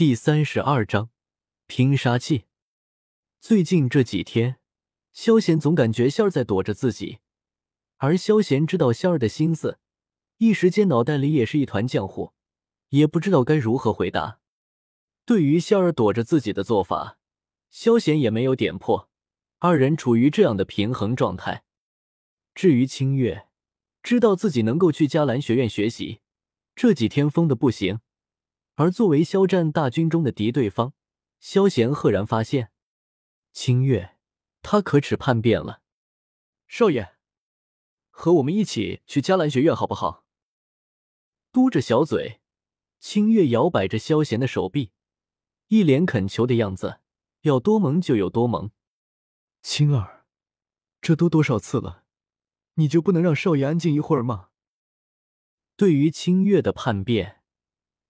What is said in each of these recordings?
第三十二章拼杀器。最近这几天，萧贤总感觉仙儿在躲着自己，而萧贤知道仙儿的心思，一时间脑袋里也是一团浆糊，也不知道该如何回答。对于仙儿躲着自己的做法，萧贤也没有点破，二人处于这样的平衡状态。至于清月，知道自己能够去迦兰学院学习，这几天疯的不行。而作为肖战大军中的敌对方，萧贤赫然发现，清月，他可耻叛变了。少爷，和我们一起去迦兰学院好不好？嘟着小嘴，清月摇摆着萧贤的手臂，一脸恳求的样子，要多萌就有多萌。青儿，这都多少次了，你就不能让少爷安静一会儿吗？对于清月的叛变。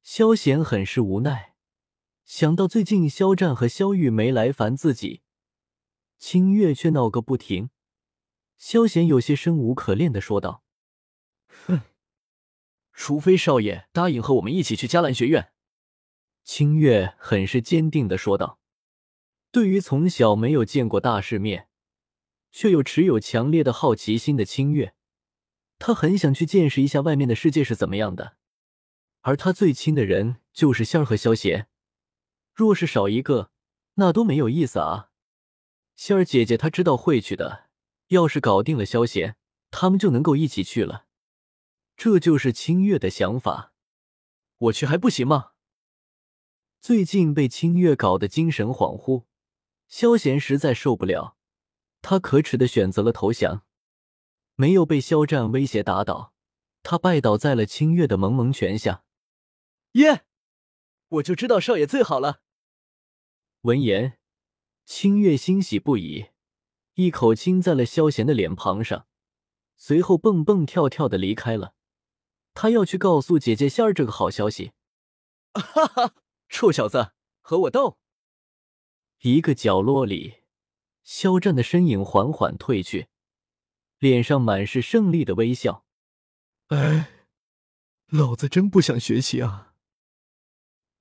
萧贤很是无奈，想到最近萧战和萧玉没来烦自己，清月却闹个不停，萧贤有些生无可恋的说道：“哼，除非少爷答应和我们一起去迦兰学院。”清月很是坚定的说道。对于从小没有见过大世面，却又持有强烈的好奇心的清月，他很想去见识一下外面的世界是怎么样的。而他最亲的人就是仙儿和萧贤，若是少一个，那多没有意思啊！仙儿姐姐她知道会去的，要是搞定了萧贤，他们就能够一起去了。这就是清月的想法。我去还不行吗？最近被清月搞得精神恍惚，萧贤实在受不了，他可耻的选择了投降，没有被肖战威胁打倒，他拜倒在了清月的蒙蒙拳下。耶！我就知道少爷最好了。闻言，清月欣喜不已，一口亲在了萧贤的脸庞上，随后蹦蹦跳跳的离开了。他要去告诉姐姐仙儿这个好消息。哈哈，臭小子，和我斗！一个角落里，肖战的身影缓缓退去，脸上满是胜利的微笑。哎，老子真不想学习啊！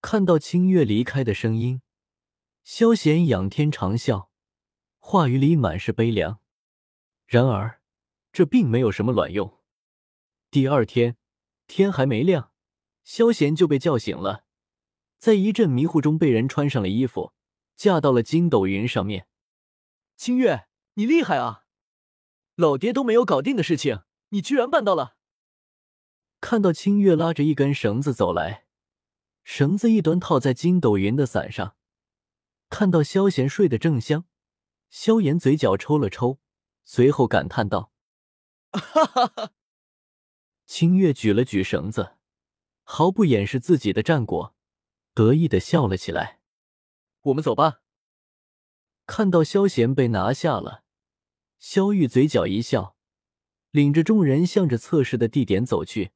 看到清月离开的声音，萧贤仰天长啸，话语里满是悲凉。然而，这并没有什么卵用。第二天天还没亮，萧贤就被叫醒了，在一阵迷糊中被人穿上了衣服，架到了筋斗云上面。清月，你厉害啊！老爹都没有搞定的事情，你居然办到了。看到清月拉着一根绳子走来。绳子一端套在筋斗云的伞上，看到萧贤睡得正香，萧炎嘴角抽了抽，随后感叹道：“哈哈哈！”清月举了举绳子，毫不掩饰自己的战果，得意的笑了起来。“我们走吧。”看到萧贤被拿下了，萧玉嘴角一笑，领着众人向着测试的地点走去。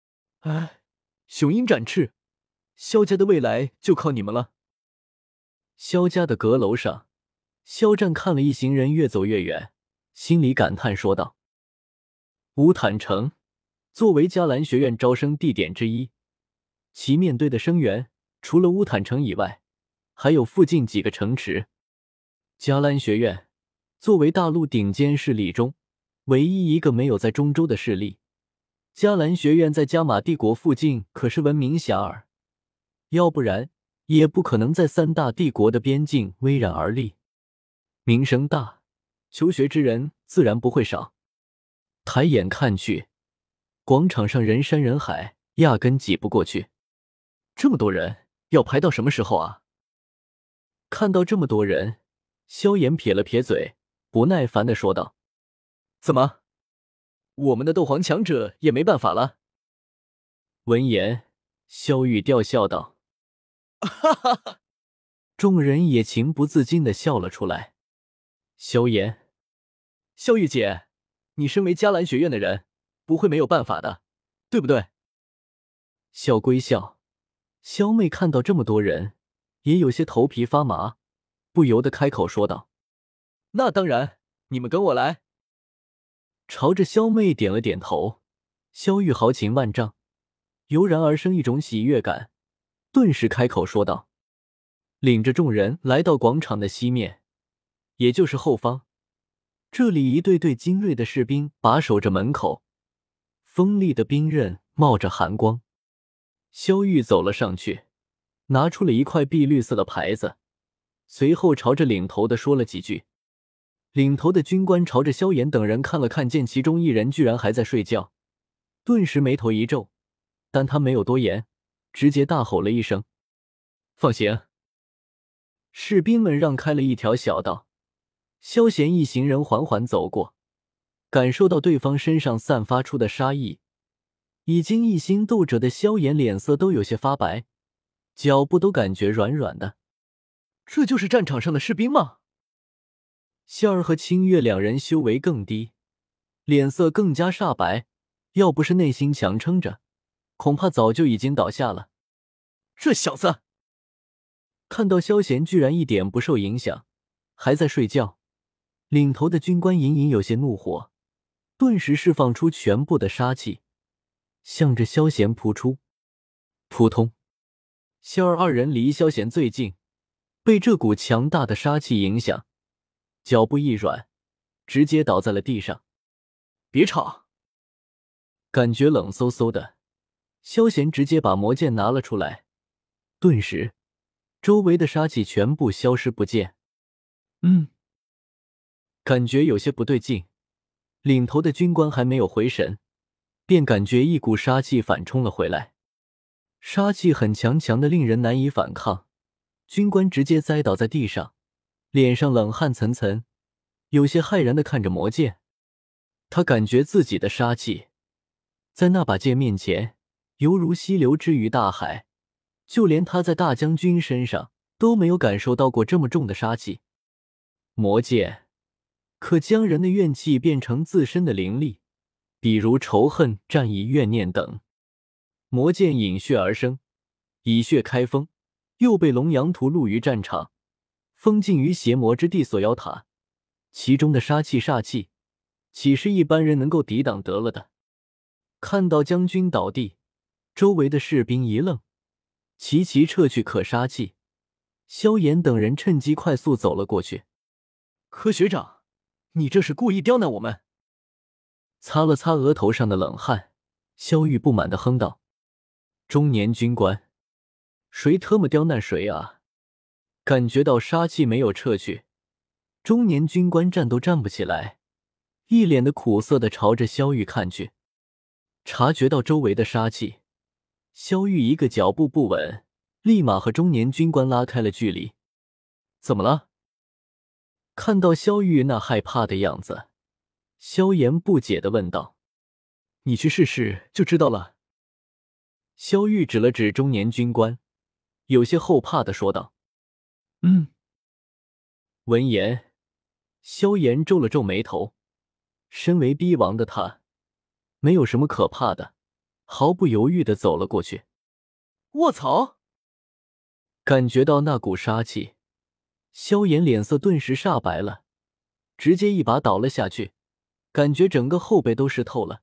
“哎，雄鹰展翅。”萧家的未来就靠你们了。萧家的阁楼上，肖战看了一行人越走越远，心里感叹说道：“乌坦城作为迦兰学院招生地点之一，其面对的生源除了乌坦城以外，还有附近几个城池。迦兰学院作为大陆顶尖势力中唯一一个没有在中州的势力，迦兰学院在加玛帝国附近可是闻名遐迩。”要不然也不可能在三大帝国的边境巍然而立，名声大，求学之人自然不会少。抬眼看去，广场上人山人海，压根挤不过去。这么多人，要排到什么时候啊？看到这么多人，萧炎撇了撇嘴，不耐烦的说道：“怎么，我们的斗皇强者也没办法了？”闻言，萧玉吊笑道。哈哈哈！众人也情不自禁的笑了出来。萧炎，萧玉姐，你身为迦兰学院的人，不会没有办法的，对不对？笑归笑，萧妹看到这么多人，也有些头皮发麻，不由得开口说道：“那当然，你们跟我来。”朝着萧妹点了点头。萧玉豪情万丈，油然而生一种喜悦感。顿时开口说道：“领着众人来到广场的西面，也就是后方。这里一队队精锐的士兵把守着门口，锋利的兵刃冒着寒光。萧玉走了上去，拿出了一块碧绿色的牌子，随后朝着领头的说了几句。领头的军官朝着萧炎等人看了看，见其中一人居然还在睡觉，顿时眉头一皱，但他没有多言，直接大吼了一声：“放行！”士兵们让开了一条小道。萧贤一行人缓缓走过，感受到对方身上散发出的杀意，已经一心斗者的萧炎脸色都有些发白，脚步都感觉软软的。这就是战场上的士兵吗？仙儿和清月两人修为更低，脸色更加煞白，要不是内心强撑着，恐怕早就已经倒下了。这小子看到萧贤居然一点不受影响，还在睡觉。领头的军官隐隐有些怒火，顿时释放出全部的杀气，向着萧贤扑出。扑通！萧儿二人离萧贤最近，被这股强大的杀气影响，脚步一软，直接倒在了地上。别吵！感觉冷飕飕的，萧贤直接把魔剑拿了出来，顿时，周围的杀气全部消失不见。嗯。感觉有些不对劲，领头的军官还没有回神，便感觉一股杀气反冲了回来，杀气很强，强的令人难以反抗。军官直接栽倒在地上，脸上冷汗涔涔，有些骇然的看着魔剑。他感觉自己的杀气在那把剑面前犹如溪流之于大海，就连他在大将军身上都没有感受到过这么重的杀气。魔剑。可将人的怨气变成自身的灵力，比如仇恨、战意、怨念等。魔剑引血而生，以血开封，又被龙阳屠戮于战场，封禁于邪魔之地锁妖塔。其中的杀气、煞气，岂是一般人能够抵挡得了的？看到将军倒地，周围的士兵一愣，齐齐撤去可杀气。萧炎等人趁机快速走了过去。柯学长。你这是故意刁难我们？擦了擦额头上的冷汗，萧玉不满的哼道：“中年军官，谁特么刁难谁啊？”感觉到杀气没有撤去，中年军官站都站不起来，一脸的苦涩的朝着萧玉看去。察觉到周围的杀气，萧玉一个脚步不稳，立马和中年军官拉开了距离。怎么了？看到萧玉那害怕的样子，萧炎不解的问道：“你去试试就知道了。”萧玉指了指中年军官，有些后怕的说道：“嗯。”闻言，萧炎皱了皱眉头。身为逼王的他，没有什么可怕的，毫不犹豫的走了过去。卧槽！感觉到那股杀气。萧炎脸色顿时煞白了，直接一把倒了下去，感觉整个后背都湿透了。